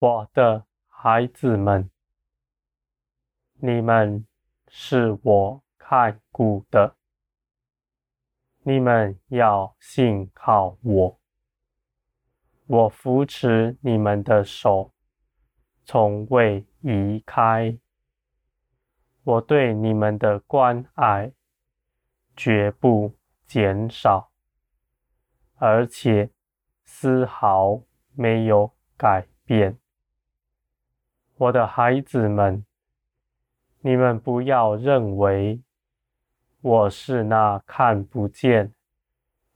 我的孩子们，你们是我看顾的，你们要信靠我。我扶持你们的手，从未移开。我对你们的关爱绝不减少，而且丝毫没有改变。我的孩子们，你们不要认为我是那看不见、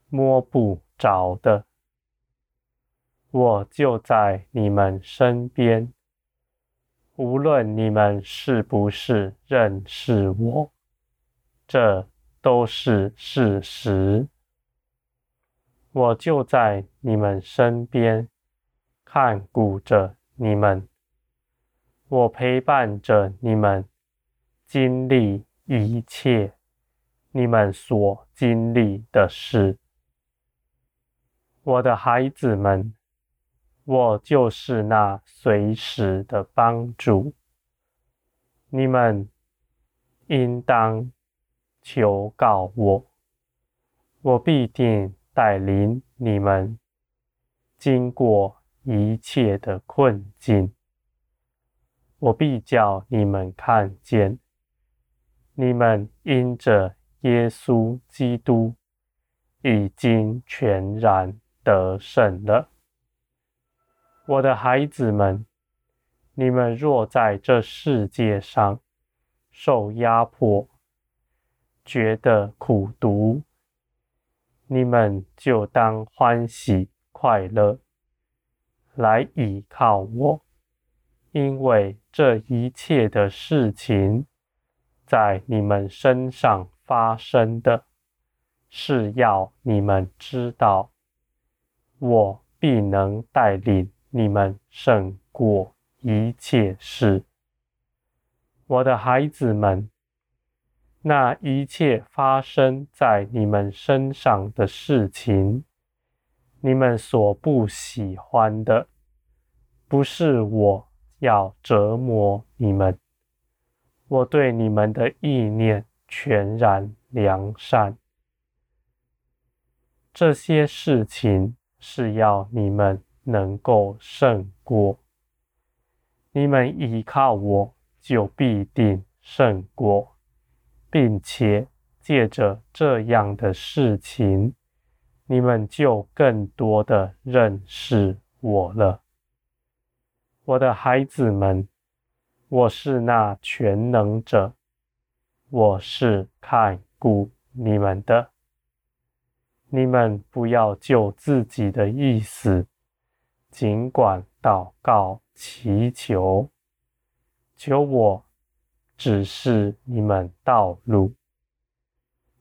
摸不着的。我就在你们身边，无论你们是不是认识我，这都是事实。我就在你们身边，看顾着你们，我陪伴着你们，经历一切你们所经历的事，我的孩子们。我就是那随时的帮助，你们应当求告我，我必定带领你们经过一切的困境，我必叫你们看见，你们因着耶稣基督已经全然得胜了。我的孩子们，你们若在这世界上受压迫，觉得苦毒，你们就当欢喜快乐，来倚靠我，因为这一切的事情在你们身上发生的，是要你们知道，我必能带领。你们胜过一切事，我的孩子们。那一切发生在你们身上的事情，你们所不喜欢的，不是我要折磨你们。我对你们的意念全然良善，这些事情是要你们。能够胜过，你们依靠我，就必定胜过，并且借着这样的事情，你们就更多的认识我了。我的孩子们，我是那全能者，我是看顾你们的，你们不要就自己的意思。尽管祷告祈求，求我指示你们道路。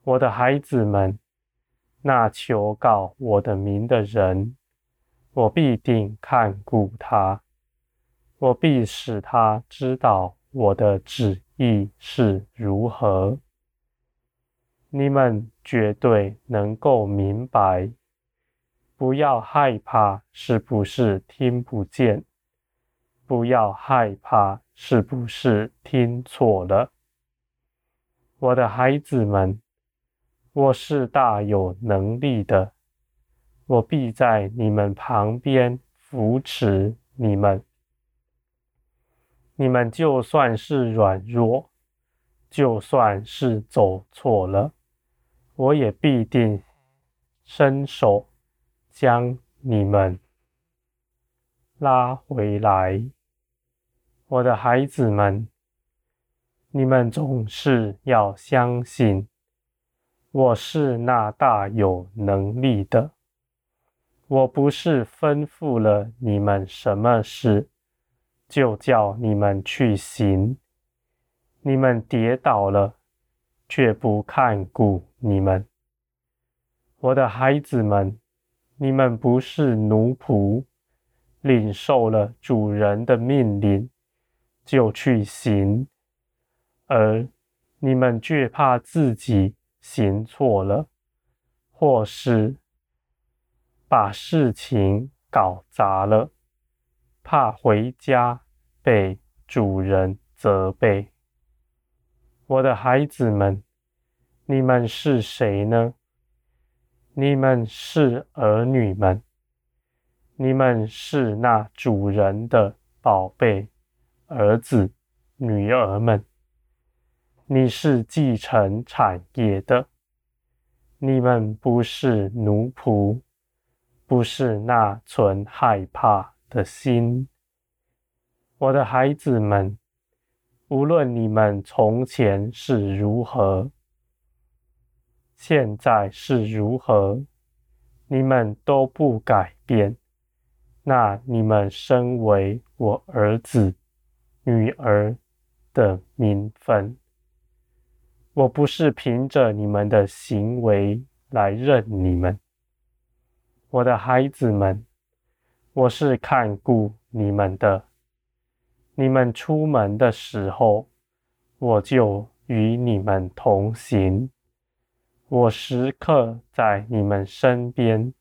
我的孩子们，那求告我的名的人，我必定看顾他，我必使他知道我的旨意是如何。你们绝对能够明白。不要害怕，是不是听不见？不要害怕，是不是听错了？我的孩子们，我是大有能力的，我必在你们旁边扶持你们。你们就算是软弱，就算是走错了，我也必定伸手。将你们拉回来，我的孩子们，你们总是要相信，我是那大有能力的。我不是吩咐了你们什么事，就叫你们去行。你们跌倒了，却不看顾你们，我的孩子们。你们不是奴仆，领受了主人的命令就去行，而你们惧怕自己行错了，或是把事情搞砸了，怕回家被主人责备。我的孩子们，你们是谁呢？你们是儿女们，你们是那主人的宝贝儿子、女儿们。你是继承产业的，你们不是奴仆，不是那存害怕的心。我的孩子们，无论你们从前是如何。现在是如何，你们都不改变，那你们身为我儿子、女儿的名分，我不是凭着你们的行为来认你们，我的孩子们，我是看顾你们的。你们出门的时候，我就与你们同行。我时刻在你们身边，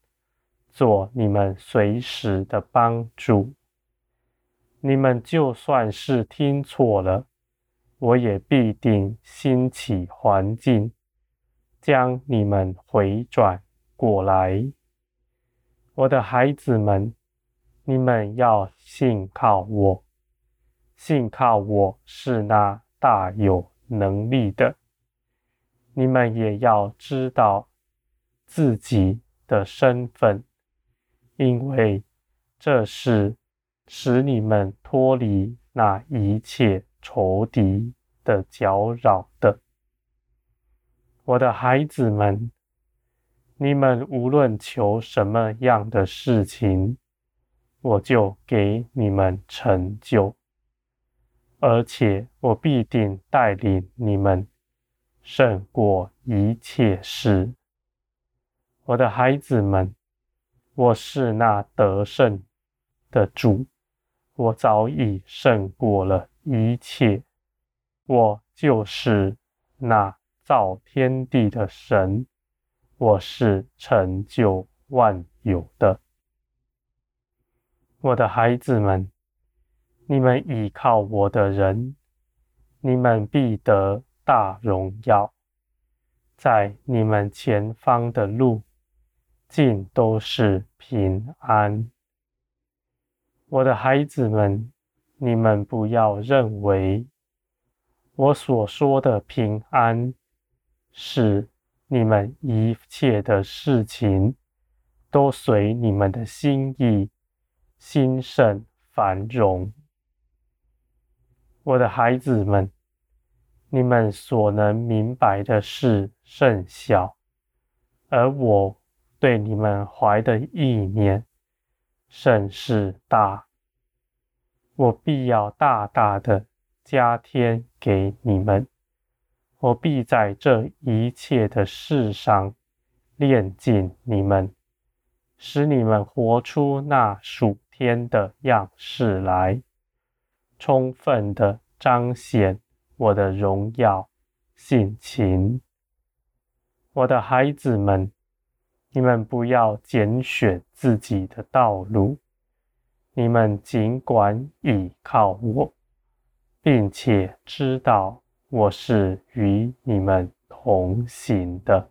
做你们随时的帮助。你们就算是听错了，我也必定兴起环境，将你们回转过来。我的孩子们，你们要信靠我，信靠我是那大有能力的。你们也要知道自己的身份，因为这是使你们脱离那一切仇敌的搅扰的。我的孩子们，你们无论求什么样的事情，我就给你们成就，而且我必定带领你们。胜过一切事，我的孩子们，我是那得胜的主，我早已胜过了一切，我就是那造天地的神，我是成就万有的。我的孩子们，你们倚靠我的人，你们必得。大荣耀，在你们前方的路，尽都是平安。我的孩子们，你们不要认为我所说的平安，是你们一切的事情都随你们的心意兴盛繁荣。我的孩子们。你们所能明白的事甚小，而我对你们怀的意念甚是大。我必要大大的加添给你们，我必在这一切的事上炼尽你们，使你们活出那属天的样式来，充分的彰显。我的荣耀性情，我的孩子们，你们不要拣选自己的道路，你们尽管倚靠我，并且知道我是与你们同行的。